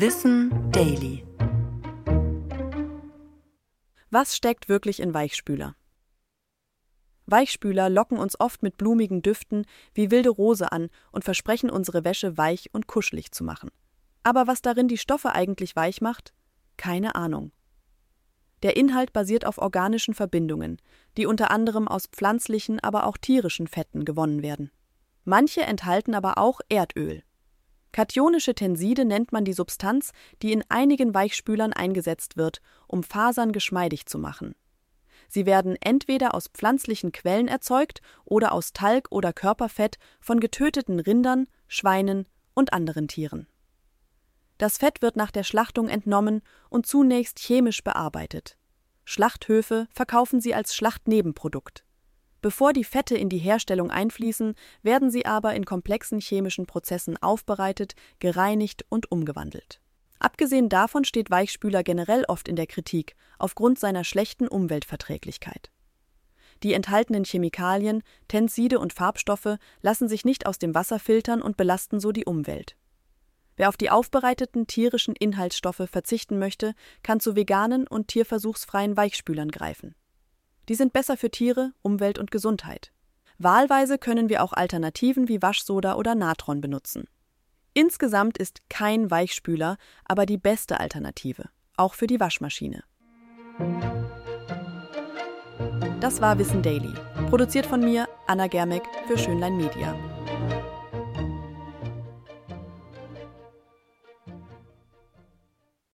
Wissen Daily. Was steckt wirklich in Weichspüler? Weichspüler locken uns oft mit blumigen Düften wie wilde Rose an und versprechen unsere Wäsche weich und kuschelig zu machen. Aber was darin die Stoffe eigentlich weich macht? Keine Ahnung. Der Inhalt basiert auf organischen Verbindungen, die unter anderem aus pflanzlichen, aber auch tierischen Fetten gewonnen werden. Manche enthalten aber auch Erdöl. Kationische Tenside nennt man die Substanz, die in einigen Weichspülern eingesetzt wird, um Fasern geschmeidig zu machen. Sie werden entweder aus pflanzlichen Quellen erzeugt oder aus Talg oder Körperfett von getöteten Rindern, Schweinen und anderen Tieren. Das Fett wird nach der Schlachtung entnommen und zunächst chemisch bearbeitet. Schlachthöfe verkaufen sie als Schlachtnebenprodukt. Bevor die Fette in die Herstellung einfließen, werden sie aber in komplexen chemischen Prozessen aufbereitet, gereinigt und umgewandelt. Abgesehen davon steht Weichspüler generell oft in der Kritik aufgrund seiner schlechten Umweltverträglichkeit. Die enthaltenen Chemikalien, Tenside und Farbstoffe lassen sich nicht aus dem Wasser filtern und belasten so die Umwelt. Wer auf die aufbereiteten tierischen Inhaltsstoffe verzichten möchte, kann zu veganen und tierversuchsfreien Weichspülern greifen. Die sind besser für Tiere, Umwelt und Gesundheit. Wahlweise können wir auch Alternativen wie Waschsoda oder Natron benutzen. Insgesamt ist kein Weichspüler aber die beste Alternative, auch für die Waschmaschine. Das war Wissen Daily, produziert von mir, Anna Germeck, für Schönlein Media.